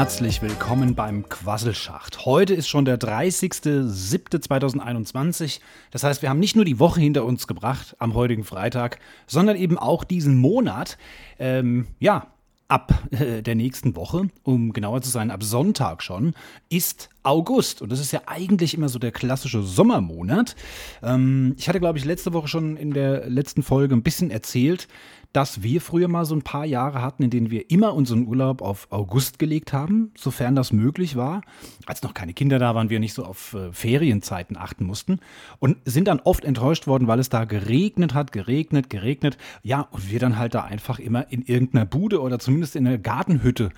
herzlich willkommen beim Quasselschacht. Heute ist schon der 30.07.2021. Das heißt, wir haben nicht nur die Woche hinter uns gebracht am heutigen Freitag, sondern eben auch diesen Monat. Ähm, ja, ab äh, der nächsten Woche, um genauer zu sein, ab Sonntag schon, ist August. Und das ist ja eigentlich immer so der klassische Sommermonat. Ähm, ich hatte, glaube ich, letzte Woche schon in der letzten Folge ein bisschen erzählt, dass wir früher mal so ein paar Jahre hatten, in denen wir immer unseren Urlaub auf August gelegt haben, sofern das möglich war. Als noch keine Kinder da waren, wir nicht so auf äh, Ferienzeiten achten mussten und sind dann oft enttäuscht worden, weil es da geregnet hat, geregnet, geregnet. Ja, und wir dann halt da einfach immer in irgendeiner Bude oder zumindest in einer Gartenhütte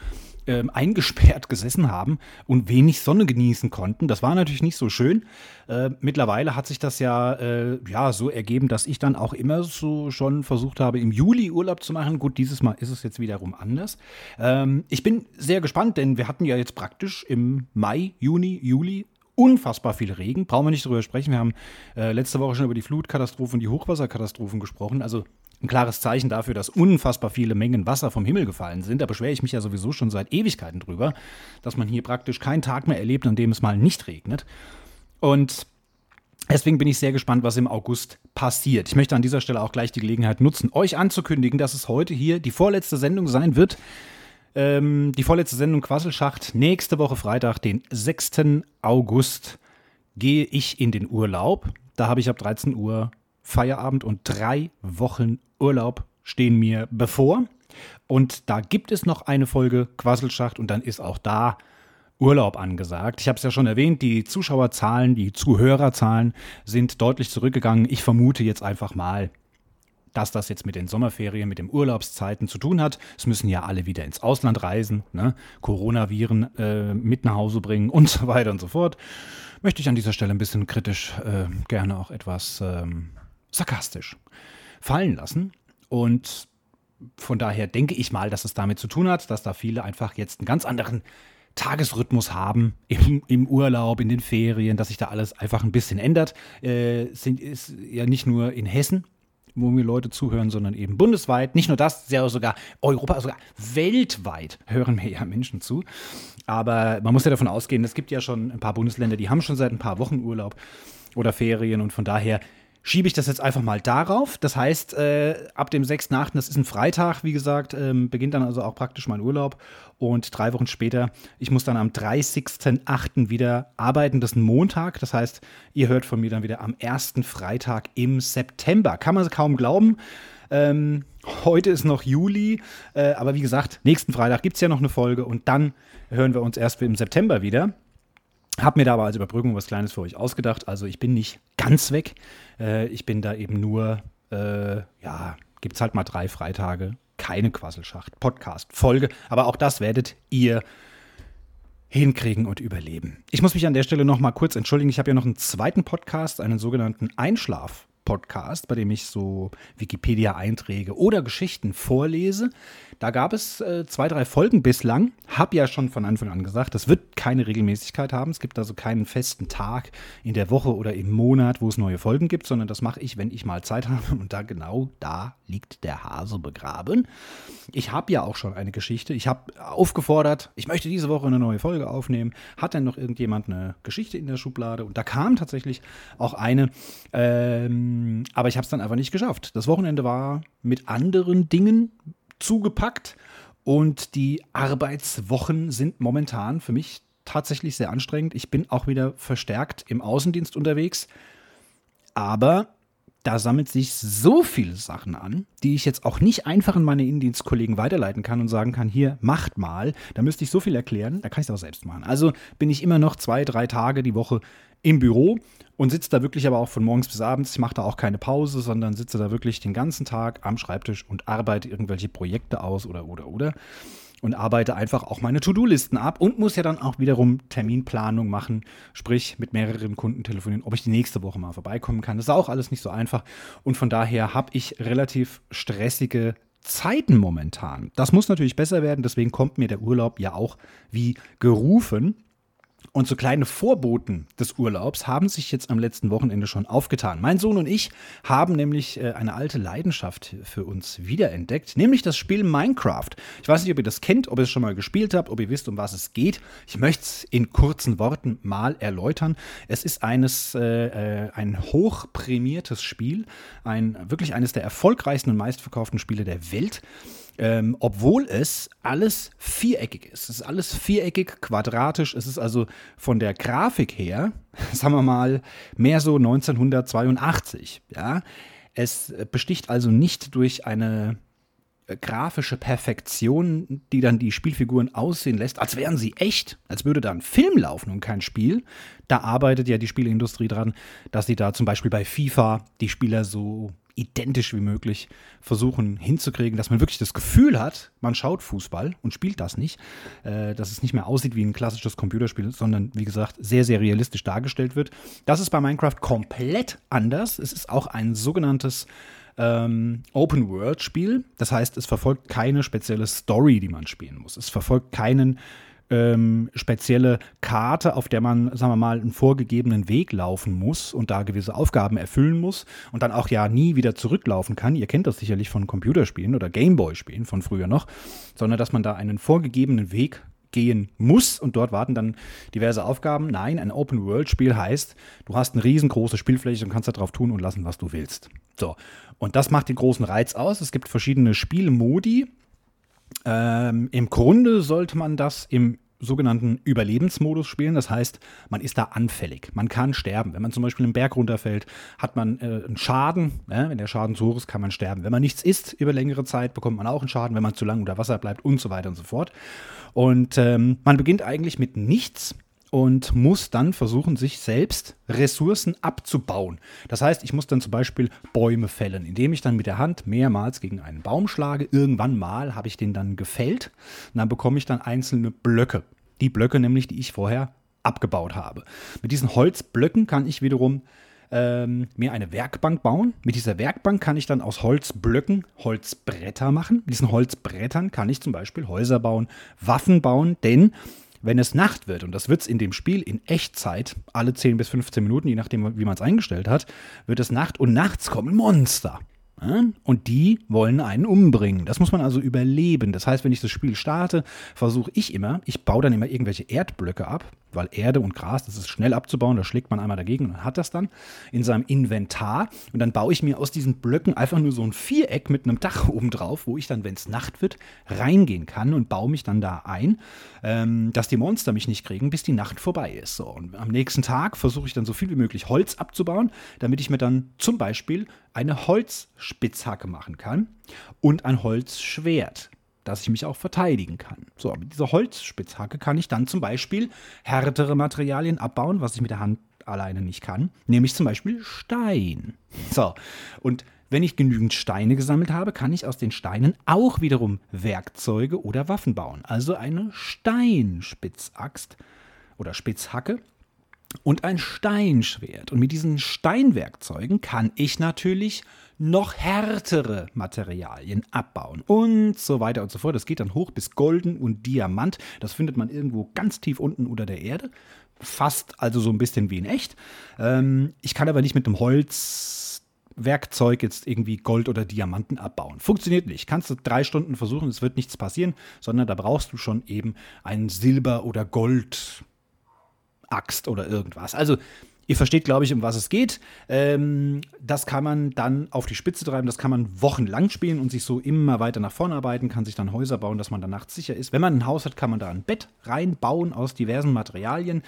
äh, eingesperrt gesessen haben und wenig Sonne genießen konnten. Das war natürlich nicht so schön. Äh, mittlerweile hat sich das ja, äh, ja so ergeben, dass ich dann auch immer so schon versucht habe, im Juli Urlaub zu machen. Gut, dieses Mal ist es jetzt wiederum anders. Ähm, ich bin sehr gespannt, denn wir hatten ja jetzt praktisch im Mai, Juni, Juli unfassbar viel Regen. Brauchen wir nicht drüber sprechen. Wir haben äh, letzte Woche schon über die Flutkatastrophen und die Hochwasserkatastrophen gesprochen. Also ein klares Zeichen dafür, dass unfassbar viele Mengen Wasser vom Himmel gefallen sind. Da beschwere ich mich ja sowieso schon seit Ewigkeiten drüber, dass man hier praktisch keinen Tag mehr erlebt, an dem es mal nicht regnet. Und Deswegen bin ich sehr gespannt, was im August passiert. Ich möchte an dieser Stelle auch gleich die Gelegenheit nutzen, euch anzukündigen, dass es heute hier die vorletzte Sendung sein wird. Ähm, die vorletzte Sendung Quasselschacht. Nächste Woche Freitag, den 6. August, gehe ich in den Urlaub. Da habe ich ab 13 Uhr Feierabend und drei Wochen Urlaub stehen mir bevor. Und da gibt es noch eine Folge Quasselschacht und dann ist auch da Urlaub angesagt. Ich habe es ja schon erwähnt, die Zuschauerzahlen, die Zuhörerzahlen sind deutlich zurückgegangen. Ich vermute jetzt einfach mal, dass das jetzt mit den Sommerferien, mit den Urlaubszeiten zu tun hat. Es müssen ja alle wieder ins Ausland reisen, ne? Coronaviren äh, mit nach Hause bringen und so weiter und so fort. Möchte ich an dieser Stelle ein bisschen kritisch äh, gerne auch etwas ähm, sarkastisch fallen lassen. Und von daher denke ich mal, dass es damit zu tun hat, dass da viele einfach jetzt einen ganz anderen Tagesrhythmus haben im, im Urlaub, in den Ferien, dass sich da alles einfach ein bisschen ändert. Äh, sind, ist ja nicht nur in Hessen, wo mir Leute zuhören, sondern eben bundesweit. Nicht nur das, sogar Europa, sogar weltweit hören mir ja Menschen zu. Aber man muss ja davon ausgehen, es gibt ja schon ein paar Bundesländer, die haben schon seit ein paar Wochen Urlaub oder Ferien und von daher schiebe ich das jetzt einfach mal darauf. Das heißt, äh, ab dem 6.8., das ist ein Freitag, wie gesagt, ähm, beginnt dann also auch praktisch mein Urlaub. Und drei Wochen später, ich muss dann am 30.8. wieder arbeiten. Das ist ein Montag. Das heißt, ihr hört von mir dann wieder am ersten Freitag im September. Kann man kaum glauben. Ähm, heute ist noch Juli, äh, aber wie gesagt, nächsten Freitag gibt es ja noch eine Folge und dann hören wir uns erst im September wieder. Hab mir da aber als Überbrückung was Kleines für euch ausgedacht. Also ich bin nicht ganz weg. Äh, ich bin da eben nur, äh, ja, gibt es halt mal drei Freitage. Keine Quasselschacht, Podcast, Folge. Aber auch das werdet ihr hinkriegen und überleben. Ich muss mich an der Stelle noch mal kurz entschuldigen. Ich habe ja noch einen zweiten Podcast, einen sogenannten Einschlaf. Podcast, bei dem ich so Wikipedia-Einträge oder Geschichten vorlese. Da gab es äh, zwei, drei Folgen bislang. Hab ja schon von Anfang an gesagt, das wird keine Regelmäßigkeit haben. Es gibt also keinen festen Tag in der Woche oder im Monat, wo es neue Folgen gibt, sondern das mache ich, wenn ich mal Zeit habe. Und da genau da liegt der Hase begraben. Ich habe ja auch schon eine Geschichte. Ich habe aufgefordert, ich möchte diese Woche eine neue Folge aufnehmen. Hat denn noch irgendjemand eine Geschichte in der Schublade? Und da kam tatsächlich auch eine. Ähm, ähm, aber ich habe es dann einfach nicht geschafft. Das Wochenende war mit anderen Dingen zugepackt und die Arbeitswochen sind momentan für mich tatsächlich sehr anstrengend. Ich bin auch wieder verstärkt im Außendienst unterwegs, aber da sammelt sich so viele Sachen an, die ich jetzt auch nicht einfach an meine Innendienstkollegen weiterleiten kann und sagen kann, hier, macht mal. Da müsste ich so viel erklären, da kann ich es auch selbst machen. Also bin ich immer noch zwei, drei Tage die Woche im Büro und sitze da wirklich aber auch von morgens bis abends. Ich mache da auch keine Pause, sondern sitze da wirklich den ganzen Tag am Schreibtisch und arbeite irgendwelche Projekte aus oder, oder, oder. Und arbeite einfach auch meine To-Do-Listen ab und muss ja dann auch wiederum Terminplanung machen, sprich mit mehreren Kunden telefonieren, ob ich die nächste Woche mal vorbeikommen kann. Das ist auch alles nicht so einfach. Und von daher habe ich relativ stressige Zeiten momentan. Das muss natürlich besser werden, deswegen kommt mir der Urlaub ja auch wie gerufen. Und so kleine Vorboten des Urlaubs haben sich jetzt am letzten Wochenende schon aufgetan. Mein Sohn und ich haben nämlich äh, eine alte Leidenschaft für uns wiederentdeckt, nämlich das Spiel Minecraft. Ich weiß nicht, ob ihr das kennt, ob ihr es schon mal gespielt habt, ob ihr wisst, um was es geht. Ich möchte es in kurzen Worten mal erläutern. Es ist eines, äh, äh ein hochprämiertes Spiel, ein, wirklich eines der erfolgreichsten und meistverkauften Spiele der Welt. Ähm, obwohl es alles viereckig ist. Es ist alles viereckig, quadratisch. Es ist also von der Grafik her, sagen wir mal, mehr so 1982. Ja? Es besticht also nicht durch eine äh, grafische Perfektion, die dann die Spielfiguren aussehen lässt, als wären sie echt, als würde da ein Film laufen und kein Spiel. Da arbeitet ja die Spieleindustrie dran, dass sie da zum Beispiel bei FIFA die Spieler so identisch wie möglich versuchen hinzukriegen, dass man wirklich das Gefühl hat, man schaut Fußball und spielt das nicht, äh, dass es nicht mehr aussieht wie ein klassisches Computerspiel, sondern wie gesagt sehr, sehr realistisch dargestellt wird. Das ist bei Minecraft komplett anders. Es ist auch ein sogenanntes ähm, Open-World-Spiel. Das heißt, es verfolgt keine spezielle Story, die man spielen muss. Es verfolgt keinen ähm, spezielle Karte, auf der man, sagen wir mal, einen vorgegebenen Weg laufen muss und da gewisse Aufgaben erfüllen muss und dann auch ja nie wieder zurücklaufen kann. Ihr kennt das sicherlich von Computerspielen oder Gameboy-Spielen von früher noch, sondern dass man da einen vorgegebenen Weg gehen muss und dort warten dann diverse Aufgaben. Nein, ein Open-World-Spiel heißt, du hast eine riesengroße Spielfläche und kannst da drauf tun und lassen, was du willst. So, und das macht den großen Reiz aus. Es gibt verschiedene Spielmodi. Ähm, Im Grunde sollte man das im sogenannten Überlebensmodus spielen. Das heißt, man ist da anfällig. Man kann sterben. Wenn man zum Beispiel einen Berg runterfällt, hat man äh, einen Schaden. Ja, wenn der Schaden zu hoch ist, kann man sterben. Wenn man nichts isst über längere Zeit, bekommt man auch einen Schaden. Wenn man zu lange unter Wasser bleibt und so weiter und so fort. Und ähm, man beginnt eigentlich mit nichts und muss dann versuchen, sich selbst Ressourcen abzubauen. Das heißt, ich muss dann zum Beispiel Bäume fällen, indem ich dann mit der Hand mehrmals gegen einen Baum schlage. Irgendwann mal habe ich den dann gefällt und dann bekomme ich dann einzelne Blöcke. Die Blöcke nämlich, die ich vorher abgebaut habe. Mit diesen Holzblöcken kann ich wiederum ähm, mir eine Werkbank bauen. Mit dieser Werkbank kann ich dann aus Holzblöcken Holzbretter machen. Mit diesen Holzbrettern kann ich zum Beispiel Häuser bauen, Waffen bauen, denn wenn es Nacht wird, und das wird es in dem Spiel in Echtzeit, alle 10 bis 15 Minuten, je nachdem, wie man es eingestellt hat, wird es Nacht und nachts kommen Monster. Und die wollen einen umbringen. Das muss man also überleben. Das heißt, wenn ich das Spiel starte, versuche ich immer, ich baue dann immer irgendwelche Erdblöcke ab, weil Erde und Gras, das ist schnell abzubauen, da schlägt man einmal dagegen und hat das dann in seinem Inventar. Und dann baue ich mir aus diesen Blöcken einfach nur so ein Viereck mit einem Dach oben drauf, wo ich dann, wenn es Nacht wird, reingehen kann und baue mich dann da ein, ähm, dass die Monster mich nicht kriegen, bis die Nacht vorbei ist. So, und am nächsten Tag versuche ich dann so viel wie möglich Holz abzubauen, damit ich mir dann zum Beispiel eine Holzspitzhacke machen kann und ein Holzschwert dass ich mich auch verteidigen kann. So, mit dieser Holzspitzhacke kann ich dann zum Beispiel härtere Materialien abbauen, was ich mit der Hand alleine nicht kann, nämlich zum Beispiel Stein. So, und wenn ich genügend Steine gesammelt habe, kann ich aus den Steinen auch wiederum Werkzeuge oder Waffen bauen. Also eine Steinspitzaxt oder Spitzhacke und ein Steinschwert. Und mit diesen Steinwerkzeugen kann ich natürlich noch härtere Materialien abbauen und so weiter und so fort. Das geht dann hoch bis Golden und Diamant. Das findet man irgendwo ganz tief unten unter der Erde. Fast also so ein bisschen wie in echt. Ähm, ich kann aber nicht mit einem Holzwerkzeug jetzt irgendwie Gold oder Diamanten abbauen. Funktioniert nicht. Kannst du drei Stunden versuchen, es wird nichts passieren, sondern da brauchst du schon eben einen Silber- oder Gold- Axt oder irgendwas. Also Ihr versteht, glaube ich, um was es geht. Ähm, das kann man dann auf die Spitze treiben, das kann man wochenlang spielen und sich so immer weiter nach vorne arbeiten, kann sich dann Häuser bauen, dass man dann nachts sicher ist. Wenn man ein Haus hat, kann man da ein Bett reinbauen aus diversen Materialien.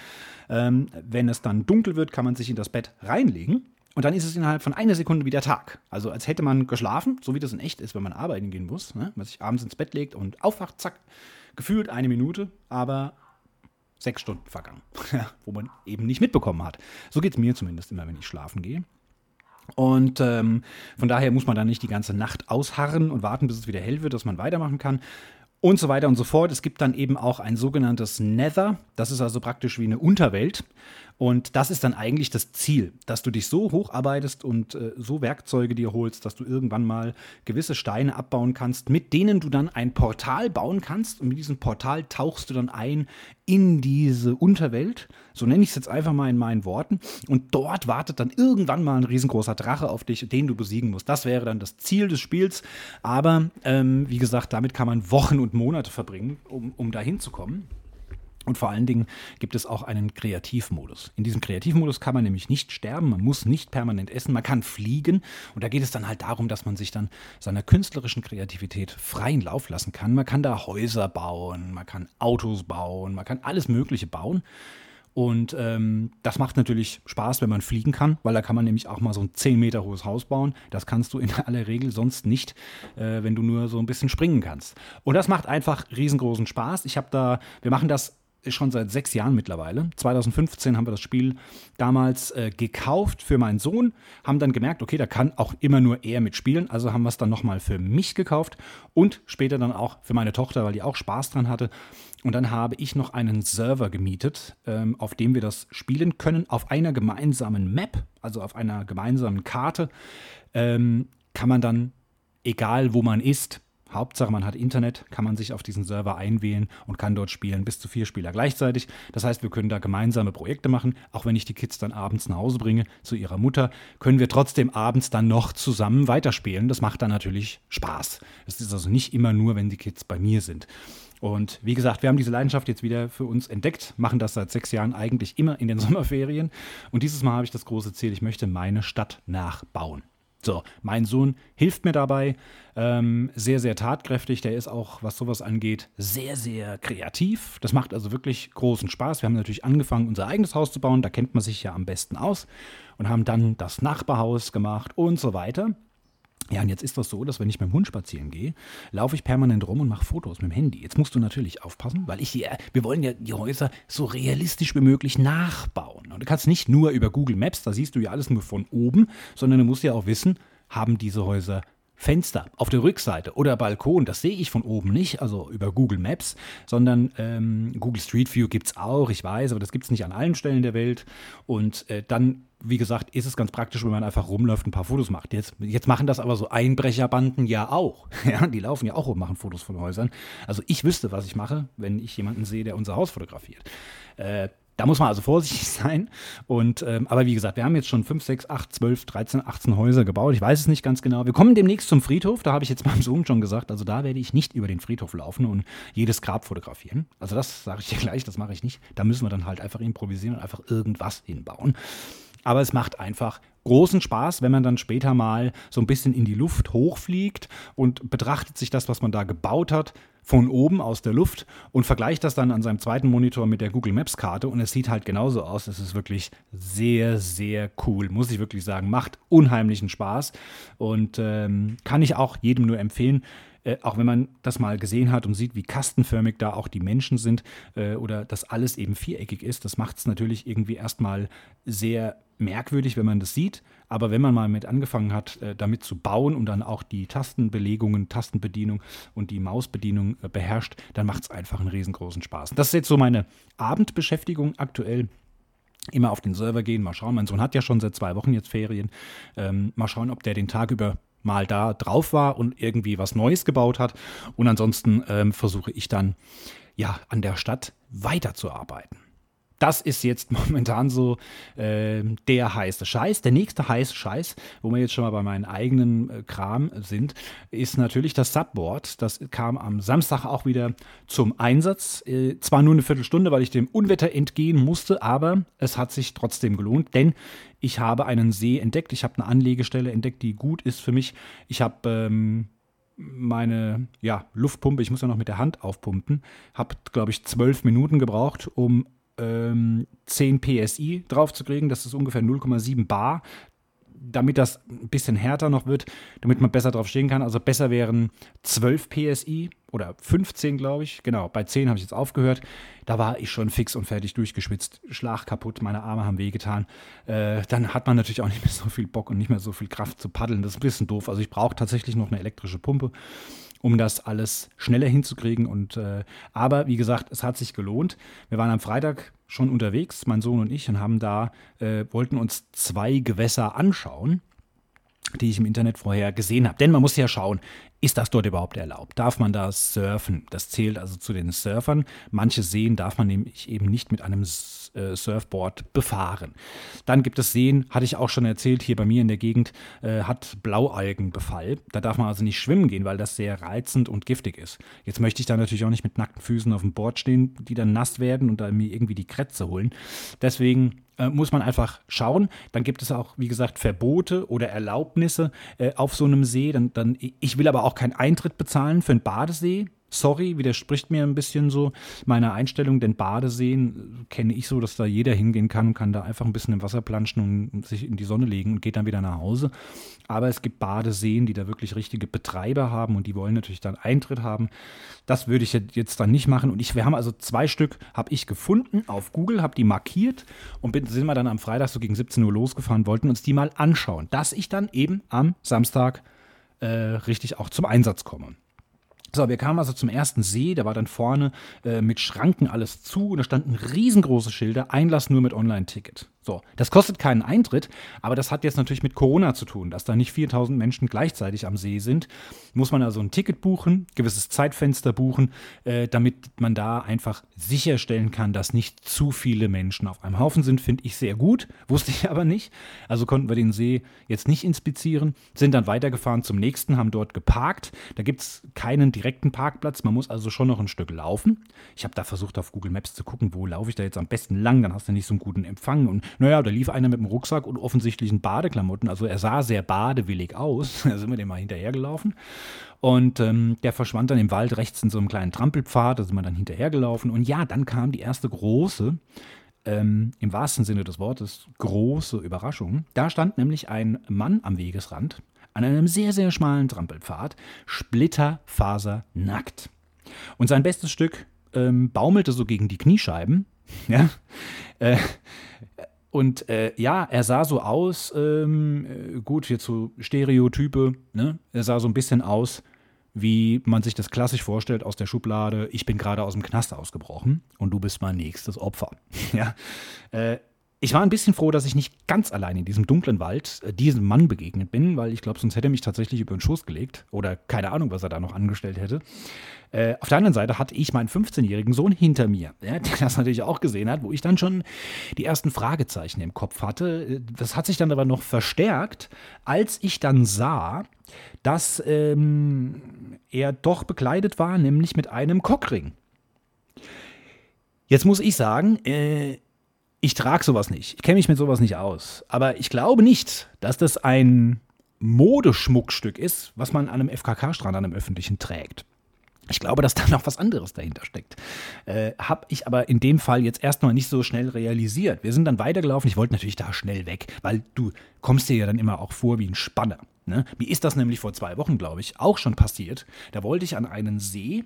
Ähm, wenn es dann dunkel wird, kann man sich in das Bett reinlegen. Und dann ist es innerhalb von einer Sekunde wieder Tag. Also als hätte man geschlafen, so wie das in echt ist, wenn man arbeiten gehen muss. Ne? Man sich abends ins Bett legt und aufwacht, zack, gefühlt eine Minute, aber sechs Stunden vergangen, wo man eben nicht mitbekommen hat. So geht es mir zumindest immer, wenn ich schlafen gehe. Und ähm, von daher muss man dann nicht die ganze Nacht ausharren und warten, bis es wieder hell wird, dass man weitermachen kann. Und so weiter und so fort. Es gibt dann eben auch ein sogenanntes Nether. Das ist also praktisch wie eine Unterwelt. Und das ist dann eigentlich das Ziel, dass du dich so hocharbeitest und äh, so Werkzeuge dir holst, dass du irgendwann mal gewisse Steine abbauen kannst, mit denen du dann ein Portal bauen kannst. Und mit diesem Portal tauchst du dann ein in diese Unterwelt. So nenne ich es jetzt einfach mal in meinen Worten. Und dort wartet dann irgendwann mal ein riesengroßer Drache auf dich, den du besiegen musst. Das wäre dann das Ziel des Spiels. Aber ähm, wie gesagt, damit kann man Wochen und Monate verbringen, um, um da hinzukommen. Und vor allen Dingen gibt es auch einen Kreativmodus. In diesem Kreativmodus kann man nämlich nicht sterben, man muss nicht permanent essen, man kann fliegen. Und da geht es dann halt darum, dass man sich dann seiner künstlerischen Kreativität freien Lauf lassen kann. Man kann da Häuser bauen, man kann Autos bauen, man kann alles Mögliche bauen. Und ähm, das macht natürlich Spaß, wenn man fliegen kann, weil da kann man nämlich auch mal so ein 10 Meter hohes Haus bauen. Das kannst du in aller Regel sonst nicht, äh, wenn du nur so ein bisschen springen kannst. Und das macht einfach riesengroßen Spaß. Ich habe da, wir machen das schon seit sechs Jahren mittlerweile. 2015 haben wir das Spiel damals äh, gekauft für meinen Sohn, haben dann gemerkt, okay, da kann auch immer nur er mitspielen, also haben wir es dann nochmal für mich gekauft und später dann auch für meine Tochter, weil die auch Spaß dran hatte. Und dann habe ich noch einen Server gemietet, ähm, auf dem wir das spielen können, auf einer gemeinsamen Map, also auf einer gemeinsamen Karte, ähm, kann man dann, egal wo man ist, Hauptsache, man hat Internet, kann man sich auf diesen Server einwählen und kann dort spielen, bis zu vier Spieler gleichzeitig. Das heißt, wir können da gemeinsame Projekte machen. Auch wenn ich die Kids dann abends nach Hause bringe zu ihrer Mutter, können wir trotzdem abends dann noch zusammen weiterspielen. Das macht dann natürlich Spaß. Es ist also nicht immer nur, wenn die Kids bei mir sind. Und wie gesagt, wir haben diese Leidenschaft jetzt wieder für uns entdeckt, machen das seit sechs Jahren eigentlich immer in den Sommerferien. Und dieses Mal habe ich das große Ziel, ich möchte meine Stadt nachbauen. So, mein Sohn hilft mir dabei, ähm, sehr, sehr tatkräftig. Der ist auch, was sowas angeht, sehr, sehr kreativ. Das macht also wirklich großen Spaß. Wir haben natürlich angefangen, unser eigenes Haus zu bauen. Da kennt man sich ja am besten aus und haben dann das Nachbarhaus gemacht und so weiter. Ja, und jetzt ist das so, dass wenn ich mit dem Hund spazieren gehe, laufe ich permanent rum und mache Fotos mit dem Handy. Jetzt musst du natürlich aufpassen, weil ich hier, wir wollen ja die Häuser so realistisch wie möglich nachbauen. Und du kannst nicht nur über Google Maps, da siehst du ja alles nur von oben, sondern du musst ja auch wissen, haben diese Häuser Fenster auf der Rückseite oder Balkon, das sehe ich von oben nicht, also über Google Maps, sondern ähm, Google Street View gibt es auch, ich weiß, aber das gibt es nicht an allen Stellen der Welt. Und äh, dann, wie gesagt, ist es ganz praktisch, wenn man einfach rumläuft und ein paar Fotos macht. Jetzt, jetzt machen das aber so Einbrecherbanden ja auch. Ja, die laufen ja auch rum, machen Fotos von Häusern. Also ich wüsste, was ich mache, wenn ich jemanden sehe, der unser Haus fotografiert. Äh, da muss man also vorsichtig sein. Und, ähm, aber wie gesagt, wir haben jetzt schon 5, 6, 8, 12, 13, 18 Häuser gebaut. Ich weiß es nicht ganz genau. Wir kommen demnächst zum Friedhof. Da habe ich jetzt meinem Sohn schon gesagt. Also da werde ich nicht über den Friedhof laufen und jedes Grab fotografieren. Also das sage ich dir gleich, das mache ich nicht. Da müssen wir dann halt einfach improvisieren und einfach irgendwas hinbauen. Aber es macht einfach großen Spaß, wenn man dann später mal so ein bisschen in die Luft hochfliegt und betrachtet sich das, was man da gebaut hat, von oben aus der Luft und vergleicht das dann an seinem zweiten Monitor mit der Google Maps Karte und es sieht halt genauso aus. Es ist wirklich sehr, sehr cool, muss ich wirklich sagen. Macht unheimlichen Spaß und ähm, kann ich auch jedem nur empfehlen. Äh, auch wenn man das mal gesehen hat und sieht, wie kastenförmig da auch die Menschen sind äh, oder dass alles eben viereckig ist, das macht es natürlich irgendwie erstmal sehr merkwürdig, wenn man das sieht. Aber wenn man mal mit angefangen hat, äh, damit zu bauen und dann auch die Tastenbelegungen, Tastenbedienung und die Mausbedienung äh, beherrscht, dann macht es einfach einen riesengroßen Spaß. Das ist jetzt so meine Abendbeschäftigung aktuell immer auf den Server gehen, mal schauen. Mein Sohn hat ja schon seit zwei Wochen jetzt Ferien. Ähm, mal schauen, ob der den Tag über mal da drauf war und irgendwie was Neues gebaut hat. Und ansonsten ähm, versuche ich dann ja an der Stadt weiterzuarbeiten das ist jetzt momentan so äh, der heiße Scheiß. Der nächste heiße Scheiß, wo wir jetzt schon mal bei meinem eigenen äh, Kram sind, ist natürlich das Subboard. Das kam am Samstag auch wieder zum Einsatz. Äh, zwar nur eine Viertelstunde, weil ich dem Unwetter entgehen musste, aber es hat sich trotzdem gelohnt, denn ich habe einen See entdeckt. Ich habe eine Anlegestelle entdeckt, die gut ist für mich. Ich habe ähm, meine ja, Luftpumpe, ich muss ja noch mit der Hand aufpumpen, habe, glaube ich, zwölf Minuten gebraucht, um ähm, 10 PSI draufzukriegen. Das ist ungefähr 0,7 Bar. Damit das ein bisschen härter noch wird, damit man besser drauf stehen kann. Also besser wären 12 PSI oder 15, glaube ich. Genau, bei 10 habe ich jetzt aufgehört. Da war ich schon fix und fertig durchgeschwitzt. Schlag kaputt, meine Arme haben wehgetan. Äh, dann hat man natürlich auch nicht mehr so viel Bock und nicht mehr so viel Kraft zu paddeln. Das ist ein bisschen doof. Also ich brauche tatsächlich noch eine elektrische Pumpe um das alles schneller hinzukriegen. Und äh, aber wie gesagt, es hat sich gelohnt. Wir waren am Freitag schon unterwegs, mein Sohn und ich, und haben da, äh, wollten uns zwei Gewässer anschauen die ich im Internet vorher gesehen habe. Denn man muss ja schauen, ist das dort überhaupt erlaubt? Darf man da surfen? Das zählt also zu den Surfern. Manche Seen darf man nämlich eben nicht mit einem äh, Surfboard befahren. Dann gibt es Seen, hatte ich auch schon erzählt, hier bei mir in der Gegend äh, hat Blaualgenbefall. Da darf man also nicht schwimmen gehen, weil das sehr reizend und giftig ist. Jetzt möchte ich da natürlich auch nicht mit nackten Füßen auf dem Board stehen, die dann nass werden und da mir irgendwie die Krätze holen. Deswegen äh, muss man einfach schauen. Dann gibt es auch, wie gesagt, Verbote oder Erlaubnisse äh, auf so einem See. Dann, dann, ich will aber auch keinen Eintritt bezahlen für einen Badesee sorry, widerspricht mir ein bisschen so meiner Einstellung, denn Badeseen kenne ich so, dass da jeder hingehen kann und kann da einfach ein bisschen im Wasser planschen und sich in die Sonne legen und geht dann wieder nach Hause. Aber es gibt Badeseen, die da wirklich richtige Betreiber haben und die wollen natürlich dann Eintritt haben. Das würde ich jetzt dann nicht machen. Und ich, wir haben also zwei Stück, habe ich gefunden auf Google, habe die markiert und bin, sind wir dann am Freitag so gegen 17 Uhr losgefahren, wollten uns die mal anschauen, dass ich dann eben am Samstag äh, richtig auch zum Einsatz komme. So, wir kamen also zum ersten See, da war dann vorne äh, mit Schranken alles zu und da standen riesengroße Schilder, Einlass nur mit Online-Ticket. So, das kostet keinen Eintritt, aber das hat jetzt natürlich mit Corona zu tun, dass da nicht 4000 Menschen gleichzeitig am See sind. Muss man also ein Ticket buchen, gewisses Zeitfenster buchen, äh, damit man da einfach sicherstellen kann, dass nicht zu viele Menschen auf einem Haufen sind, finde ich sehr gut, wusste ich aber nicht. Also konnten wir den See jetzt nicht inspizieren, sind dann weitergefahren zum nächsten, haben dort geparkt. Da gibt es keinen direkten Parkplatz, man muss also schon noch ein Stück laufen. Ich habe da versucht auf Google Maps zu gucken, wo laufe ich da jetzt am besten lang, dann hast du nicht so einen guten Empfang und naja, da lief einer mit einem Rucksack und offensichtlichen Badeklamotten. Also er sah sehr badewillig aus. da sind wir dem mal hinterhergelaufen. Und ähm, der verschwand dann im Wald rechts in so einem kleinen Trampelpfad. Da sind wir dann hinterhergelaufen. Und ja, dann kam die erste große, ähm, im wahrsten Sinne des Wortes, große Überraschung. Da stand nämlich ein Mann am Wegesrand an einem sehr, sehr schmalen Trampelpfad, splitterfasernackt. Und sein bestes Stück ähm, baumelte so gegen die Kniescheiben. Ja, äh, und äh, ja, er sah so aus, ähm, äh, gut, jetzt so Stereotype, ne? Er sah so ein bisschen aus, wie man sich das klassisch vorstellt aus der Schublade, ich bin gerade aus dem Knast ausgebrochen und du bist mein nächstes Opfer. ja. Äh, ich war ein bisschen froh, dass ich nicht ganz allein in diesem dunklen Wald äh, diesem Mann begegnet bin, weil ich glaube, sonst hätte er mich tatsächlich über den Schoß gelegt oder keine Ahnung, was er da noch angestellt hätte. Äh, auf der anderen Seite hatte ich meinen 15-jährigen Sohn hinter mir, ja, der das natürlich auch gesehen hat, wo ich dann schon die ersten Fragezeichen im Kopf hatte. Das hat sich dann aber noch verstärkt, als ich dann sah, dass ähm, er doch bekleidet war, nämlich mit einem Cockring. Jetzt muss ich sagen, äh, ich trage sowas nicht. Ich kenne mich mit sowas nicht aus. Aber ich glaube nicht, dass das ein Modeschmuckstück ist, was man an einem FKK-Strand, an einem öffentlichen trägt. Ich glaube, dass da noch was anderes dahinter steckt. Äh, Habe ich aber in dem Fall jetzt erstmal nicht so schnell realisiert. Wir sind dann weitergelaufen. Ich wollte natürlich da schnell weg, weil du kommst dir ja dann immer auch vor wie ein Spanner. Ne? Mir ist das nämlich vor zwei Wochen, glaube ich, auch schon passiert. Da wollte ich an einen See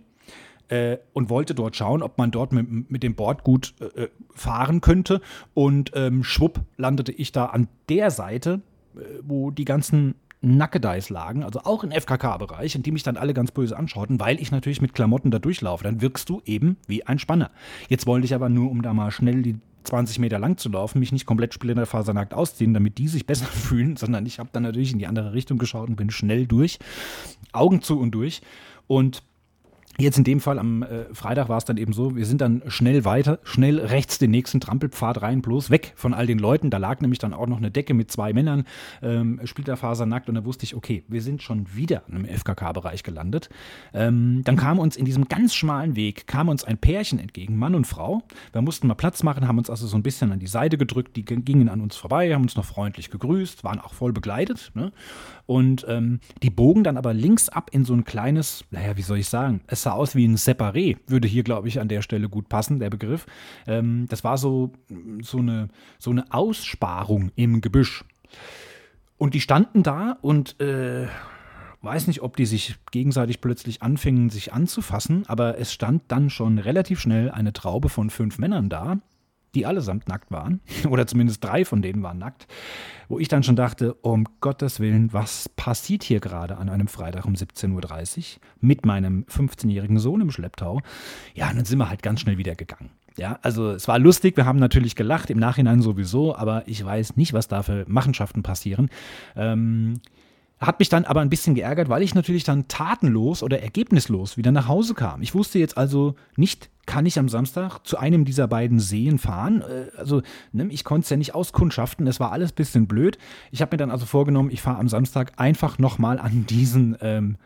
äh, und wollte dort schauen, ob man dort mit, mit dem Board gut äh, äh fahren könnte. Und ähm, schwupp landete ich da an der Seite, äh, wo die ganzen Nackedeis lagen, also auch im FKK-Bereich, in die mich dann alle ganz böse anschauten, weil ich natürlich mit Klamotten da durchlaufe. Dann wirkst du eben wie ein Spanner. Jetzt wollte ich aber nur, um da mal schnell die 20 Meter lang zu laufen, mich nicht komplett splinterfasernackt ausziehen, damit die sich besser fühlen, sondern ich habe dann natürlich in die andere Richtung geschaut und bin schnell durch, Augen zu und durch. Und Jetzt in dem Fall am äh, Freitag war es dann eben so, wir sind dann schnell weiter, schnell rechts den nächsten Trampelpfad rein, bloß weg von all den Leuten. Da lag nämlich dann auch noch eine Decke mit zwei Männern, ähm, splitterfasernackt und da wusste ich, okay, wir sind schon wieder im FKK-Bereich gelandet. Ähm, dann kam uns in diesem ganz schmalen Weg, kam uns ein Pärchen entgegen, Mann und Frau. Wir mussten mal Platz machen, haben uns also so ein bisschen an die Seite gedrückt, die gingen an uns vorbei, haben uns noch freundlich gegrüßt, waren auch voll begleitet. Ne? Und ähm, die bogen dann aber links ab in so ein kleines, naja, wie soll ich sagen, es sah aus wie ein Separé, würde hier, glaube ich, an der Stelle gut passen, der Begriff. Ähm, das war so, so, eine, so eine Aussparung im Gebüsch. Und die standen da und äh, weiß nicht, ob die sich gegenseitig plötzlich anfingen, sich anzufassen, aber es stand dann schon relativ schnell eine Traube von fünf Männern da, die allesamt nackt waren, oder zumindest drei von denen waren nackt, wo ich dann schon dachte, um Gottes Willen, was passiert hier gerade an einem Freitag um 17.30 Uhr mit meinem 15-jährigen Sohn im Schlepptau? Ja, und dann sind wir halt ganz schnell wieder gegangen. Ja, also es war lustig, wir haben natürlich gelacht, im Nachhinein sowieso, aber ich weiß nicht, was da für Machenschaften passieren. Ähm, hat mich dann aber ein bisschen geärgert, weil ich natürlich dann tatenlos oder ergebnislos wieder nach Hause kam. Ich wusste jetzt also nicht, kann ich am Samstag zu einem dieser beiden Seen fahren? Äh, also, ne, ich konnte es ja nicht auskundschaften, es war alles ein bisschen blöd. Ich habe mir dann also vorgenommen, ich fahre am Samstag einfach nochmal an diesen ähm,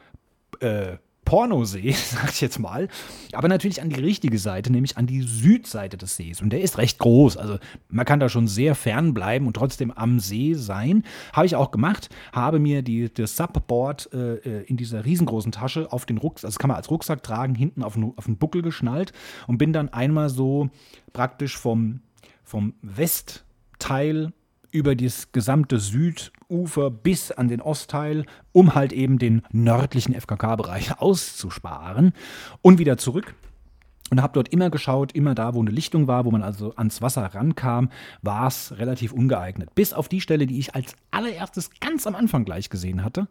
äh, Pornosee, sag ich jetzt mal, aber natürlich an die richtige Seite, nämlich an die Südseite des Sees. Und der ist recht groß, also man kann da schon sehr fern bleiben und trotzdem am See sein. Habe ich auch gemacht, habe mir die, das Subboard äh, äh in dieser riesengroßen Tasche auf den Rucksack, also das kann man als Rucksack tragen, hinten auf den, auf den Buckel geschnallt und bin dann einmal so praktisch vom, vom Westteil über das gesamte Südufer bis an den Ostteil, um halt eben den nördlichen FKK-Bereich auszusparen und wieder zurück. Und habe dort immer geschaut, immer da, wo eine Lichtung war, wo man also ans Wasser rankam, war es relativ ungeeignet. Bis auf die Stelle, die ich als allererstes ganz am Anfang gleich gesehen hatte.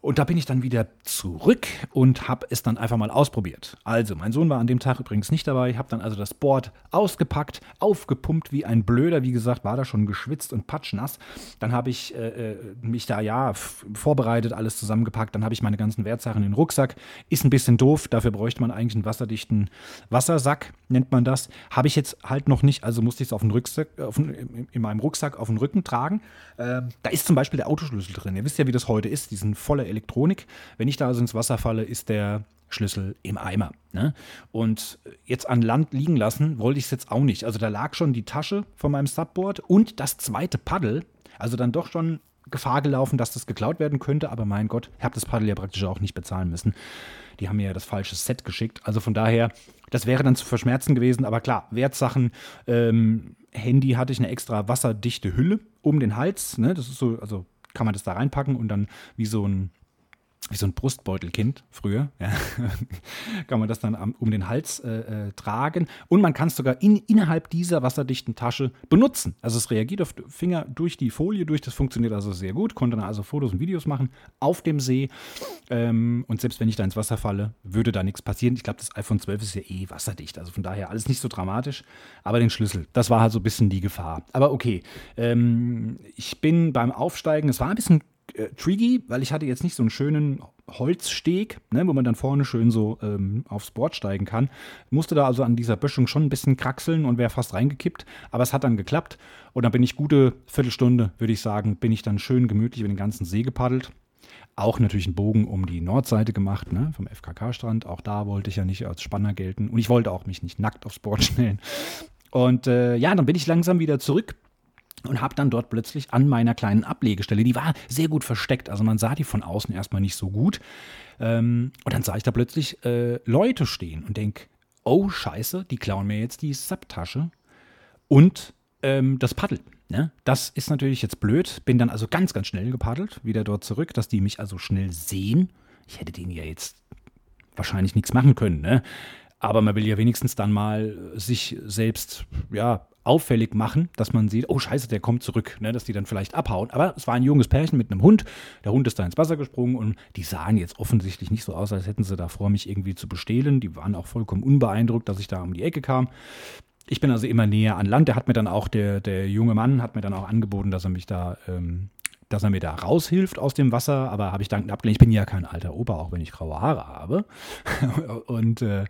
Und da bin ich dann wieder zurück und habe es dann einfach mal ausprobiert. Also, mein Sohn war an dem Tag übrigens nicht dabei. Ich habe dann also das Board ausgepackt, aufgepumpt wie ein Blöder. Wie gesagt, war da schon geschwitzt und patschnass. Dann habe ich äh, äh mich da ja vorbereitet, alles zusammengepackt. Dann habe ich meine ganzen Wertsachen in den Rucksack. Ist ein bisschen doof. Dafür bräuchte man eigentlich einen wasserdichten Wassersack, nennt man das. Habe ich jetzt halt noch nicht. Also musste ich es auf den Rucksack, auf den, in meinem Rucksack auf den Rücken tragen. Ähm, da ist zum Beispiel der Autoschlüssel drin. Ihr wisst ja, wie das heute ist. Diesen voller Elektronik. Wenn ich da also ins Wasser falle, ist der Schlüssel im Eimer. Ne? Und jetzt an Land liegen lassen wollte ich es jetzt auch nicht. Also da lag schon die Tasche von meinem Subboard und das zweite Paddel. Also dann doch schon Gefahr gelaufen, dass das geklaut werden könnte. Aber mein Gott, ich habe das Paddel ja praktisch auch nicht bezahlen müssen. Die haben mir ja das falsche Set geschickt. Also von daher, das wäre dann zu verschmerzen gewesen. Aber klar, Wertsachen, ähm, Handy hatte ich eine extra wasserdichte Hülle um den Hals. Ne? Das ist so, also kann man das da reinpacken und dann wie so ein wie so ein Brustbeutelkind früher, ja, kann man das dann um den Hals äh, äh, tragen. Und man kann es sogar in, innerhalb dieser wasserdichten Tasche benutzen. Also es reagiert auf Finger durch die Folie durch. Das funktioniert also sehr gut. Konnte dann also Fotos und Videos machen auf dem See. Ähm, und selbst wenn ich da ins Wasser falle, würde da nichts passieren. Ich glaube, das iPhone 12 ist ja eh wasserdicht. Also von daher alles nicht so dramatisch. Aber den Schlüssel, das war halt so ein bisschen die Gefahr. Aber okay, ähm, ich bin beim Aufsteigen, es war ein bisschen äh, tricky, weil ich hatte jetzt nicht so einen schönen Holzsteg, ne, wo man dann vorne schön so ähm, aufs Board steigen kann. Musste da also an dieser Böschung schon ein bisschen kraxeln und wäre fast reingekippt, aber es hat dann geklappt und dann bin ich gute Viertelstunde, würde ich sagen, bin ich dann schön gemütlich über den ganzen See gepaddelt. Auch natürlich einen Bogen um die Nordseite gemacht, ne, vom FKK-Strand. Auch da wollte ich ja nicht als Spanner gelten und ich wollte auch mich nicht nackt aufs Board stellen. Und äh, ja, dann bin ich langsam wieder zurück und habe dann dort plötzlich an meiner kleinen Ablegestelle, die war sehr gut versteckt, also man sah die von außen erstmal nicht so gut. Ähm, und dann sah ich da plötzlich äh, Leute stehen und denke, oh scheiße, die klauen mir jetzt die Subtasche und ähm, das Paddel. Ne? Das ist natürlich jetzt blöd. Bin dann also ganz, ganz schnell gepaddelt, wieder dort zurück, dass die mich also schnell sehen. Ich hätte denen ja jetzt wahrscheinlich nichts machen können, ne? Aber man will ja wenigstens dann mal sich selbst, ja, auffällig machen, dass man sieht, oh scheiße, der kommt zurück, ne, dass die dann vielleicht abhauen. Aber es war ein junges Pärchen mit einem Hund. Der Hund ist da ins Wasser gesprungen und die sahen jetzt offensichtlich nicht so aus, als hätten sie da vor, mich irgendwie zu bestehlen. Die waren auch vollkommen unbeeindruckt, dass ich da um die Ecke kam. Ich bin also immer näher an Land. Der hat mir dann auch, der, der junge Mann hat mir dann auch angeboten, dass er mich da ähm, dass er mir da raushilft aus dem Wasser, aber habe ich dankend abgelehnt. Ich bin ja kein alter Opa, auch wenn ich graue Haare habe. und äh,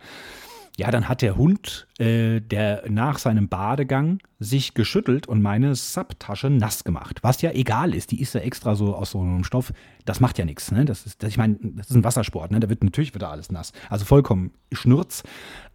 ja, dann hat der Hund, äh, der nach seinem Badegang sich geschüttelt und meine Subtasche nass gemacht. Was ja egal ist, die ist ja extra so aus so einem Stoff. Das macht ja nichts. Ne? Das ist, das, ich meine, das ist ein Wassersport. Ne? Da wird natürlich wieder alles nass. Also vollkommen Schnurz.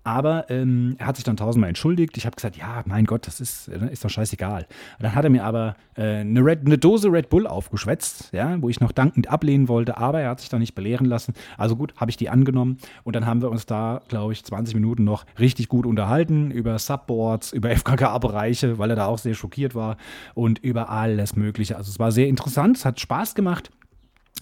Aber ähm, er hat sich dann tausendmal entschuldigt. Ich habe gesagt, ja, mein Gott, das ist, äh, ist doch scheißegal. Dann hat er mir aber äh, eine, Red, eine, Dose Red Bull aufgeschwätzt, ja, wo ich noch dankend ablehnen wollte, aber er hat sich da nicht belehren lassen. Also gut, habe ich die angenommen und dann haben wir uns da, glaube ich, 20 Minuten noch richtig gut unterhalten über Subboards, über FKK-Bereiche, weil er da auch sehr schockiert war und über alles Mögliche. Also es war sehr interessant, es hat Spaß gemacht.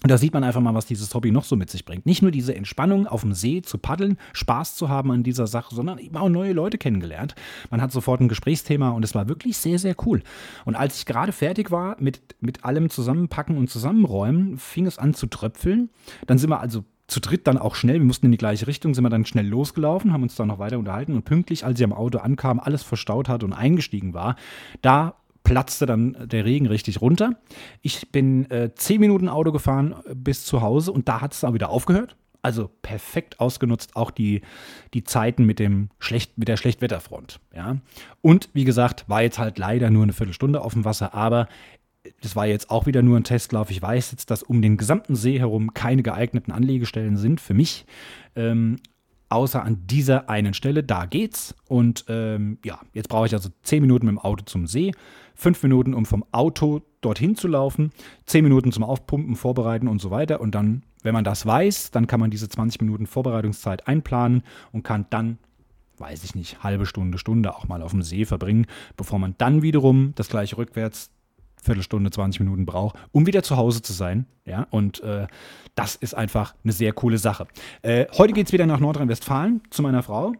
Und da sieht man einfach mal, was dieses Hobby noch so mit sich bringt. Nicht nur diese Entspannung auf dem See zu paddeln, Spaß zu haben an dieser Sache, sondern eben auch neue Leute kennengelernt. Man hat sofort ein Gesprächsthema und es war wirklich sehr, sehr cool. Und als ich gerade fertig war mit, mit allem zusammenpacken und zusammenräumen, fing es an zu tröpfeln. Dann sind wir also zu dritt dann auch schnell, wir mussten in die gleiche Richtung, sind wir dann schnell losgelaufen, haben uns dann noch weiter unterhalten und pünktlich, als sie am Auto ankam, alles verstaut hat und eingestiegen war, da platzte dann der Regen richtig runter. Ich bin äh, zehn Minuten Auto gefahren äh, bis zu Hause und da hat es dann wieder aufgehört. Also perfekt ausgenutzt, auch die, die Zeiten mit, dem Schlecht, mit der Schlechtwetterfront. Ja. Und wie gesagt, war jetzt halt leider nur eine Viertelstunde auf dem Wasser, aber das war jetzt auch wieder nur ein Testlauf. Ich weiß jetzt, dass um den gesamten See herum keine geeigneten Anlegestellen sind für mich. Ähm, außer an dieser einen Stelle, da geht's. Und ähm, ja, jetzt brauche ich also zehn Minuten mit dem Auto zum See, fünf Minuten, um vom Auto dorthin zu laufen, zehn Minuten zum Aufpumpen, Vorbereiten und so weiter. Und dann, wenn man das weiß, dann kann man diese 20 Minuten Vorbereitungszeit einplanen und kann dann weiß ich nicht, halbe Stunde, Stunde auch mal auf dem See verbringen, bevor man dann wiederum das gleiche rückwärts Viertelstunde, 20 Minuten braucht, um wieder zu Hause zu sein. Ja, und äh, das ist einfach eine sehr coole Sache. Äh, heute geht es wieder nach Nordrhein-Westfalen zu meiner Frau.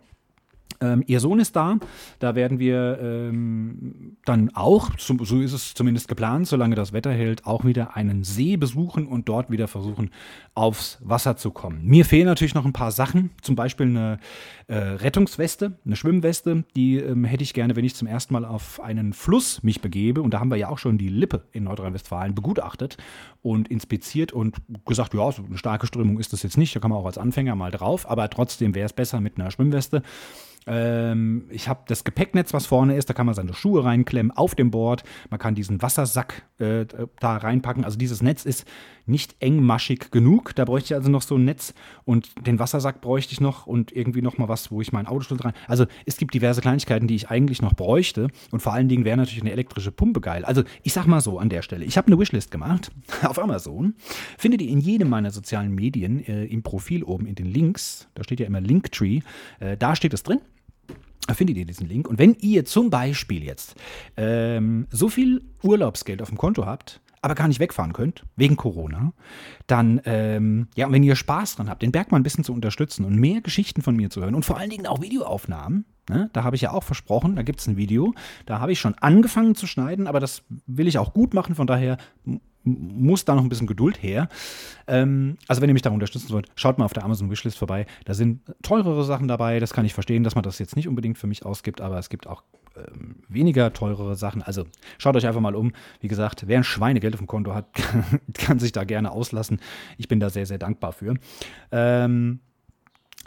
Ähm, ihr Sohn ist da. Da werden wir ähm, dann auch, so, so, ist es zumindest geplant, solange das Wetter hält, auch wieder einen See besuchen und dort wieder versuchen, aufs Wasser zu kommen. Mir fehlen natürlich noch ein paar Sachen, zum Beispiel eine äh, Rettungsweste, eine Schwimmweste. Die ähm, hätte ich gerne, wenn ich zum ersten Mal auf einen Fluss mich begebe. Und da haben wir ja auch schon die Lippe in Nordrhein-Westfalen begutachtet und inspiziert und gesagt, ja, so eine starke Strömung ist das jetzt nicht. Da kann man auch als Anfänger mal drauf. Aber trotzdem wäre es besser mit einer Schwimmweste. Ähm, ich habe das Gepäcknetz, was vorne ist, da kann man seine Schuhe reinklemmen auf dem Board. Man kann diesen Wassersack äh, da reinpacken. Also dieses Netz ist nicht engmaschig genug. Da bräuchte ich also noch so ein Netz und den Wassersack bräuchte ich noch und irgendwie noch mal was, wo ich mein Auto rein. Also es gibt diverse Kleinigkeiten, die ich eigentlich noch bräuchte und vor allen Dingen wäre natürlich eine elektrische Pumpe geil. Also ich sag mal so an der Stelle, ich habe eine Wishlist gemacht auf Amazon. Findet ihr in jedem meiner sozialen Medien äh, im Profil oben in den Links, da steht ja immer Linktree, äh, da steht es drin. Findet ihr diesen Link. Und wenn ihr zum Beispiel jetzt ähm, so viel Urlaubsgeld auf dem Konto habt, aber gar nicht wegfahren könnt, wegen Corona, dann, ähm, ja, wenn ihr Spaß dran habt, den Berg mal ein bisschen zu unterstützen und mehr Geschichten von mir zu hören und vor allen Dingen auch Videoaufnahmen, ne, da habe ich ja auch versprochen, da gibt es ein Video, da habe ich schon angefangen zu schneiden, aber das will ich auch gut machen, von daher muss da noch ein bisschen Geduld her. Ähm, also wenn ihr mich da unterstützen wollt, schaut mal auf der Amazon Wishlist vorbei. Da sind teurere Sachen dabei. Das kann ich verstehen, dass man das jetzt nicht unbedingt für mich ausgibt, aber es gibt auch ähm, weniger teurere Sachen. Also schaut euch einfach mal um. Wie gesagt, wer ein Schweinegeld auf dem Konto hat, kann sich da gerne auslassen. Ich bin da sehr, sehr dankbar für. Ähm,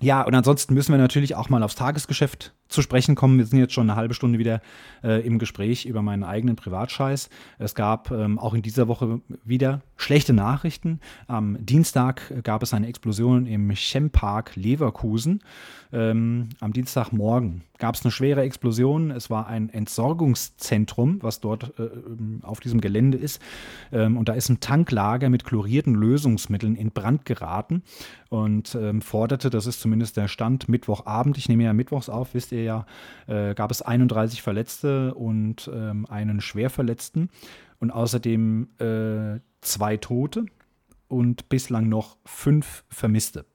ja, und ansonsten müssen wir natürlich auch mal aufs Tagesgeschäft zu sprechen kommen. Wir sind jetzt schon eine halbe Stunde wieder äh, im Gespräch über meinen eigenen Privatscheiß. Es gab ähm, auch in dieser Woche wieder schlechte Nachrichten. Am Dienstag gab es eine Explosion im Chempark Leverkusen. Ähm, am Dienstagmorgen gab es eine schwere Explosion. Es war ein Entsorgungszentrum, was dort äh, auf diesem Gelände ist. Ähm, und da ist ein Tanklager mit chlorierten Lösungsmitteln in Brand geraten und ähm, forderte, das ist zumindest der Stand, Mittwochabend, ich nehme ja mittwochs auf, wisst ihr ja, äh, gab es 31 Verletzte und ähm, einen Schwerverletzten und außerdem äh, zwei Tote und bislang noch fünf Vermisste.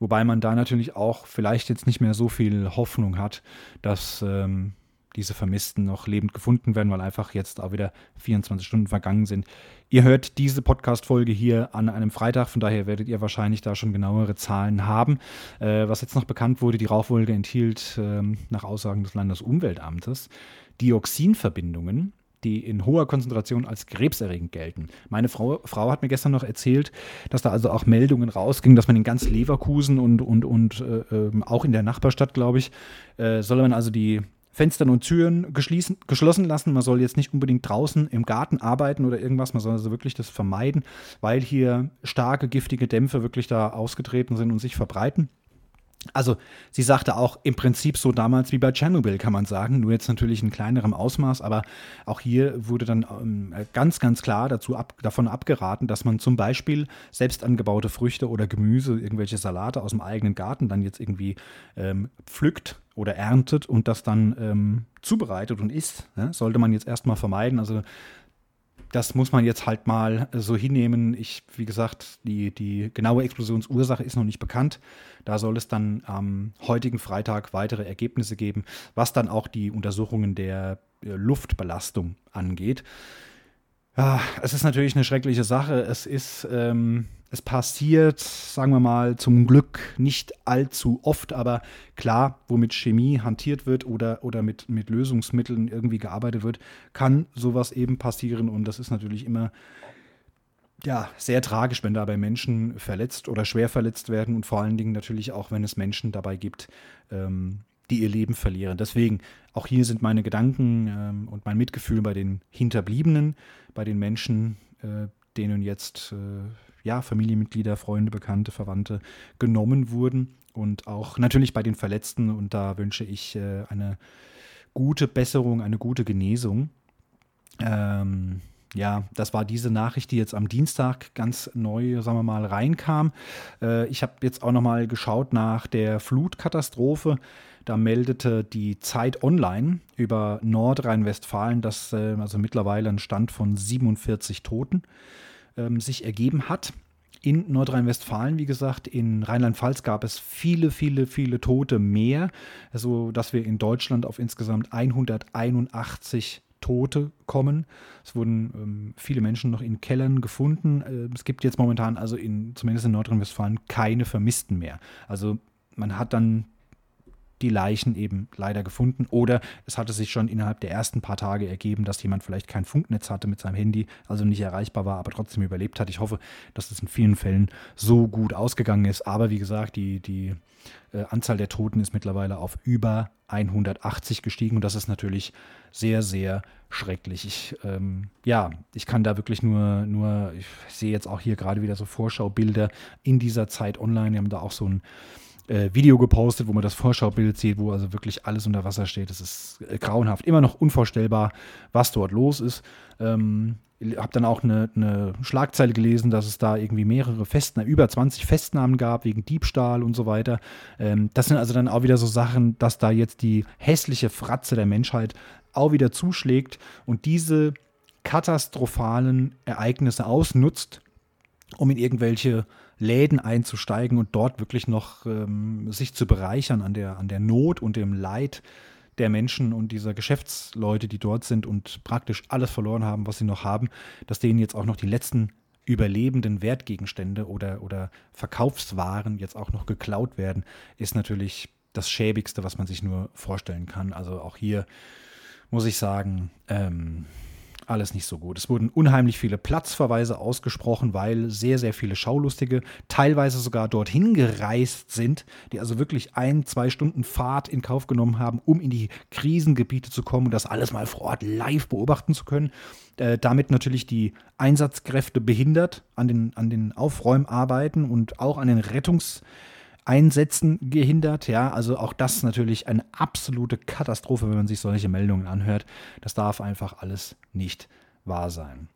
Wobei man da natürlich auch vielleicht jetzt nicht mehr so viel Hoffnung hat, dass ähm, diese Vermissten noch lebend gefunden werden, weil einfach jetzt auch wieder 24 Stunden vergangen sind. Ihr hört diese Podcast-Folge hier an einem Freitag, von daher werdet ihr wahrscheinlich da schon genauere Zahlen haben. Äh, was jetzt noch bekannt wurde, die Rauchwolke enthielt äh, nach Aussagen des Landesumweltamtes Dioxinverbindungen die in hoher Konzentration als krebserregend gelten. Meine Frau, Frau hat mir gestern noch erzählt, dass da also auch Meldungen rausgingen, dass man in ganz Leverkusen und, und, und äh, ähm, auch in der Nachbarstadt, glaube ich, äh, soll man also die Fenstern und Türen geschlossen lassen. Man soll jetzt nicht unbedingt draußen im Garten arbeiten oder irgendwas. Man soll also wirklich das vermeiden, weil hier starke giftige Dämpfe wirklich da ausgetreten sind und sich verbreiten. Also sie sagte auch im Prinzip so damals wie bei Tschernobyl, kann man sagen, nur jetzt natürlich in kleinerem Ausmaß, aber auch hier wurde dann ähm, ganz, ganz klar dazu ab, davon abgeraten, dass man zum Beispiel selbst angebaute Früchte oder Gemüse, irgendwelche Salate aus dem eigenen Garten dann jetzt irgendwie ähm, pflückt oder erntet und das dann ähm, zubereitet und isst. Ne? Sollte man jetzt erstmal vermeiden. Also das muss man jetzt halt mal so hinnehmen. Ich, wie gesagt, die, die genaue Explosionsursache ist noch nicht bekannt. Da soll es dann am heutigen Freitag weitere Ergebnisse geben, was dann auch die Untersuchungen der äh, Luftbelastung angeht. Ja, es ist natürlich eine schreckliche Sache. Es ist ähm, es passiert, sagen wir mal, zum Glück nicht allzu oft, aber klar, wo mit Chemie hantiert wird oder, oder mit, mit Lösungsmitteln irgendwie gearbeitet wird, kann sowas eben passieren. Und das ist natürlich immer ja, sehr tragisch, wenn dabei Menschen verletzt oder schwer verletzt werden und vor allen Dingen natürlich auch, wenn es Menschen dabei gibt, ähm, die ihr Leben verlieren. Deswegen, auch hier sind meine Gedanken ähm, und mein Mitgefühl bei den Hinterbliebenen, bei den Menschen, äh, denen jetzt äh, ja, Familienmitglieder, Freunde, Bekannte, Verwandte genommen wurden und auch natürlich bei den Verletzten. Und da wünsche ich äh, eine gute Besserung, eine gute Genesung. Ähm, ja, das war diese Nachricht, die jetzt am Dienstag ganz neu, sagen wir mal, reinkam. Äh, ich habe jetzt auch noch mal geschaut nach der Flutkatastrophe. Da meldete die Zeit Online über Nordrhein-Westfalen, dass äh, also mittlerweile ein Stand von 47 Toten ähm, sich ergeben hat. In Nordrhein-Westfalen, wie gesagt, in Rheinland-Pfalz gab es viele, viele, viele Tote mehr, so dass wir in Deutschland auf insgesamt 181 Tote kommen. Es wurden ähm, viele Menschen noch in Kellern gefunden. Äh, es gibt jetzt momentan also in, zumindest in Nordrhein-Westfalen keine Vermissten mehr. Also man hat dann die Leichen eben leider gefunden. Oder es hatte sich schon innerhalb der ersten paar Tage ergeben, dass jemand vielleicht kein Funknetz hatte mit seinem Handy, also nicht erreichbar war, aber trotzdem überlebt hat. Ich hoffe, dass es in vielen Fällen so gut ausgegangen ist. Aber wie gesagt, die, die äh, Anzahl der Toten ist mittlerweile auf über 180 gestiegen und das ist natürlich sehr, sehr schrecklich. Ich, ähm, ja, ich kann da wirklich nur, nur, ich sehe jetzt auch hier gerade wieder so Vorschaubilder in dieser Zeit online. Wir haben da auch so ein äh, Video gepostet, wo man das Vorschaubild sieht, wo also wirklich alles unter Wasser steht. Das ist äh, grauenhaft. Immer noch unvorstellbar, was dort los ist. Ähm, habe dann auch eine, eine, Schlagzeile gelesen, dass es da irgendwie mehrere Festnahmen, über 20 Festnahmen gab wegen Diebstahl und so weiter. Ähm, das sind also dann auch wieder so Sachen, dass da jetzt die hässliche Fratze der Menschheit auch wieder zuschlägt und diese katastrophalen Ereignisse ausnutzt, um in irgendwelche Läden einzusteigen und dort wirklich noch ähm, sich zu bereichern an der, an der Not und dem Leid der Menschen und dieser Geschäftsleute, die dort sind und praktisch alles verloren haben, was sie noch haben, dass denen jetzt auch noch die letzten überlebenden Wertgegenstände oder, oder Verkaufswaren jetzt auch noch geklaut werden, ist natürlich das Schäbigste, was man sich nur vorstellen kann. Also auch hier muss ich sagen, ähm, alles nicht so gut. Es wurden unheimlich viele Platzverweise ausgesprochen, weil sehr, sehr viele Schaulustige teilweise sogar dorthin gereist sind, die also wirklich ein, zwei Stunden Fahrt in Kauf genommen haben, um in die Krisengebiete zu kommen und das alles mal vor Ort live beobachten zu können. Äh, damit natürlich die Einsatzkräfte behindert an den, an den Aufräumarbeiten und auch an den Rettungs- Einsätzen gehindert. Ja, also auch das natürlich eine absolute Katastrophe, wenn man sich solche Meldungen anhört. Das darf einfach alles nicht wahr sein.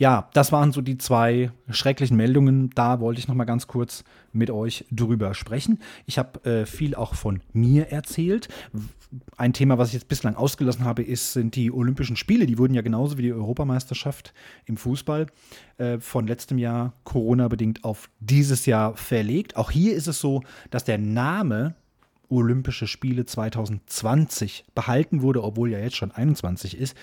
Ja, das waren so die zwei schrecklichen Meldungen. Da wollte ich noch mal ganz kurz mit euch drüber sprechen. Ich habe äh, viel auch von mir erzählt. Ein Thema, was ich jetzt bislang ausgelassen habe, ist, sind die Olympischen Spiele. Die wurden ja genauso wie die Europameisterschaft im Fußball äh, von letztem Jahr Corona-bedingt auf dieses Jahr verlegt. Auch hier ist es so, dass der Name Olympische Spiele 2020 behalten wurde, obwohl ja jetzt schon 21 ist.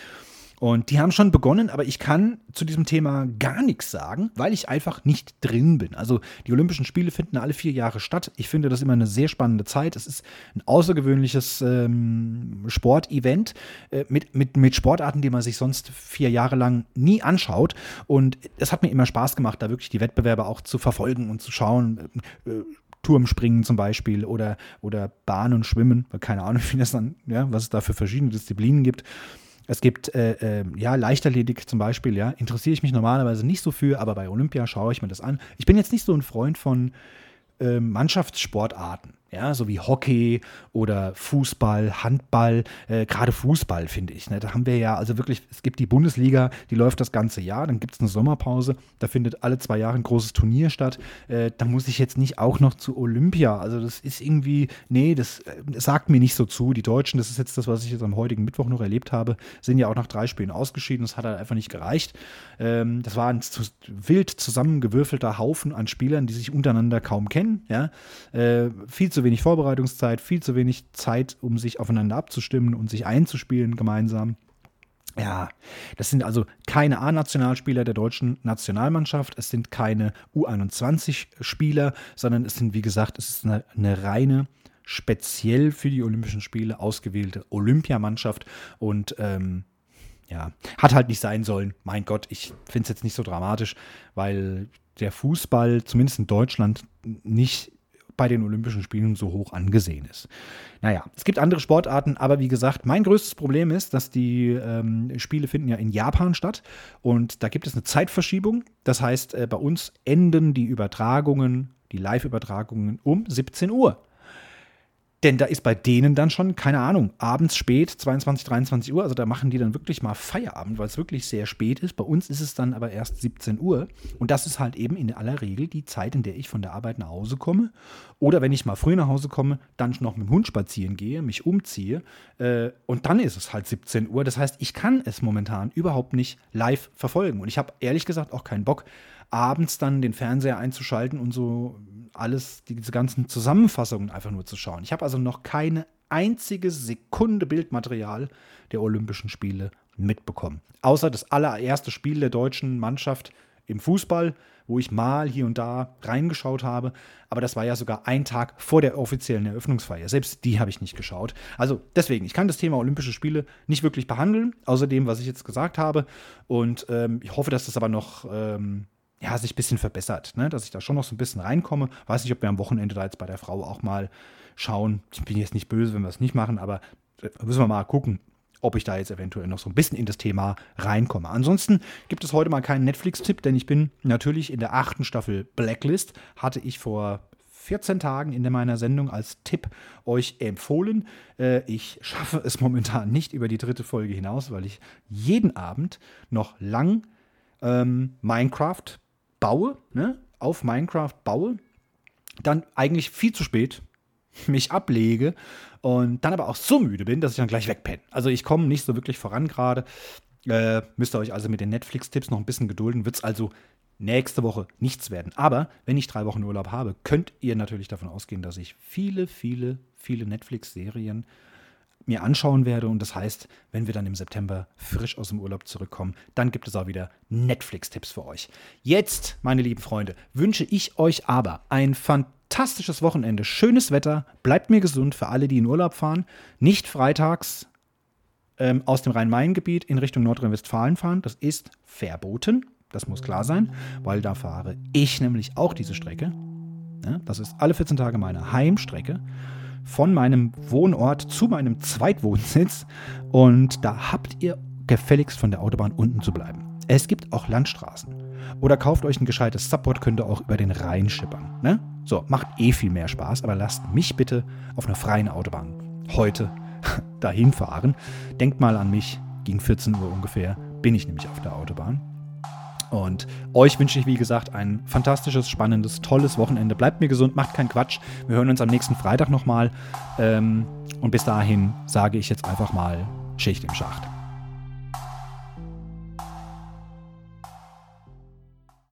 Und die haben schon begonnen, aber ich kann zu diesem Thema gar nichts sagen, weil ich einfach nicht drin bin. Also die Olympischen Spiele finden alle vier Jahre statt. Ich finde das immer eine sehr spannende Zeit. Es ist ein außergewöhnliches ähm, Sportevent äh, mit, mit, mit Sportarten, die man sich sonst vier Jahre lang nie anschaut. Und es hat mir immer Spaß gemacht, da wirklich die Wettbewerbe auch zu verfolgen und zu schauen. Äh, Turmspringen zum Beispiel oder, oder Bahn und Schwimmen, keine Ahnung, wie das dann, ja, was es da für verschiedene Disziplinen gibt. Es gibt äh, äh, ja Leichtathletik zum Beispiel, ja, interessiere ich mich normalerweise nicht so für, aber bei Olympia schaue ich mir das an. Ich bin jetzt nicht so ein Freund von äh, Mannschaftssportarten ja, so wie Hockey oder Fußball, Handball, äh, gerade Fußball finde ich. Ne? Da haben wir ja, also wirklich, es gibt die Bundesliga, die läuft das ganze Jahr, dann gibt es eine Sommerpause, da findet alle zwei Jahre ein großes Turnier statt. Äh, da muss ich jetzt nicht auch noch zu Olympia. Also das ist irgendwie, nee, das, äh, das, sagt mir nicht so zu. Die Deutschen, das ist jetzt das, was ich jetzt am heutigen Mittwoch noch erlebt habe, sind ja auch nach drei Spielen ausgeschieden. Das hat halt einfach nicht gereicht. Ähm, das war ein zu, wild zusammengewürfelter Haufen an Spielern, die sich untereinander kaum kennen. Ja? Äh, viel zu zu wenig Vorbereitungszeit, viel zu wenig Zeit, um sich aufeinander abzustimmen und sich einzuspielen gemeinsam. Ja, das sind also keine A-Nationalspieler der deutschen Nationalmannschaft, es sind keine U21-Spieler, sondern es sind, wie gesagt, es ist eine, eine reine, speziell für die Olympischen Spiele ausgewählte Olympiamannschaft und ähm, ja, hat halt nicht sein sollen. Mein Gott, ich finde es jetzt nicht so dramatisch, weil der Fußball, zumindest in Deutschland, nicht bei den Olympischen Spielen so hoch angesehen ist. Naja, es gibt andere Sportarten, aber wie gesagt, mein größtes Problem ist, dass die ähm, Spiele finden ja in Japan statt und da gibt es eine Zeitverschiebung. Das heißt, äh, bei uns enden die Übertragungen, die Live-Übertragungen um 17 Uhr. Denn da ist bei denen dann schon, keine Ahnung, abends spät, 22, 23 Uhr. Also da machen die dann wirklich mal Feierabend, weil es wirklich sehr spät ist. Bei uns ist es dann aber erst 17 Uhr. Und das ist halt eben in aller Regel die Zeit, in der ich von der Arbeit nach Hause komme. Oder wenn ich mal früh nach Hause komme, dann noch mit dem Hund spazieren gehe, mich umziehe. Äh, und dann ist es halt 17 Uhr. Das heißt, ich kann es momentan überhaupt nicht live verfolgen. Und ich habe ehrlich gesagt auch keinen Bock, abends dann den Fernseher einzuschalten und so alles, diese ganzen Zusammenfassungen einfach nur zu schauen. Ich habe also noch keine einzige Sekunde Bildmaterial der Olympischen Spiele mitbekommen. Außer das allererste Spiel der deutschen Mannschaft im Fußball, wo ich mal hier und da reingeschaut habe. Aber das war ja sogar ein Tag vor der offiziellen Eröffnungsfeier. Selbst die habe ich nicht geschaut. Also deswegen, ich kann das Thema Olympische Spiele nicht wirklich behandeln, außer dem, was ich jetzt gesagt habe. Und ähm, ich hoffe, dass das aber noch ähm, ja, sich ein bisschen verbessert, ne? dass ich da schon noch so ein bisschen reinkomme. Weiß nicht, ob wir am Wochenende da jetzt bei der Frau auch mal schauen. Ich bin jetzt nicht böse, wenn wir es nicht machen, aber äh, müssen wir mal gucken, ob ich da jetzt eventuell noch so ein bisschen in das Thema reinkomme. Ansonsten gibt es heute mal keinen Netflix-Tipp, denn ich bin natürlich in der achten Staffel Blacklist, hatte ich vor 14 Tagen in meiner Sendung als Tipp euch empfohlen. Äh, ich schaffe es momentan nicht über die dritte Folge hinaus, weil ich jeden Abend noch lang ähm, Minecraft baue, ne, auf Minecraft baue, dann eigentlich viel zu spät mich ablege und dann aber auch so müde bin, dass ich dann gleich wegpenne. Also ich komme nicht so wirklich voran gerade. Äh, müsst ihr euch also mit den Netflix-Tipps noch ein bisschen gedulden. Wird es also nächste Woche nichts werden. Aber wenn ich drei Wochen Urlaub habe, könnt ihr natürlich davon ausgehen, dass ich viele, viele, viele Netflix-Serien mir anschauen werde. Und das heißt, wenn wir dann im September frisch aus dem Urlaub zurückkommen, dann gibt es auch wieder Netflix-Tipps für euch. Jetzt, meine lieben Freunde, wünsche ich euch aber ein fantastisches Wochenende, schönes Wetter, bleibt mir gesund für alle, die in Urlaub fahren. Nicht freitags ähm, aus dem Rhein-Main-Gebiet in Richtung Nordrhein-Westfalen fahren. Das ist verboten. Das muss klar sein, weil da fahre ich nämlich auch diese Strecke. Ja, das ist alle 14 Tage meine Heimstrecke von meinem Wohnort zu meinem Zweitwohnsitz und da habt ihr gefälligst von der Autobahn unten zu bleiben. Es gibt auch Landstraßen. Oder kauft euch ein gescheites Subboard, könnt ihr auch über den Rhein schippern. Ne? So, macht eh viel mehr Spaß, aber lasst mich bitte auf einer freien Autobahn heute dahin fahren. Denkt mal an mich, gegen 14 Uhr ungefähr bin ich nämlich auf der Autobahn. Und euch wünsche ich, wie gesagt, ein fantastisches, spannendes, tolles Wochenende. Bleibt mir gesund, macht keinen Quatsch. Wir hören uns am nächsten Freitag nochmal. Ähm, und bis dahin sage ich jetzt einfach mal Schicht im Schacht.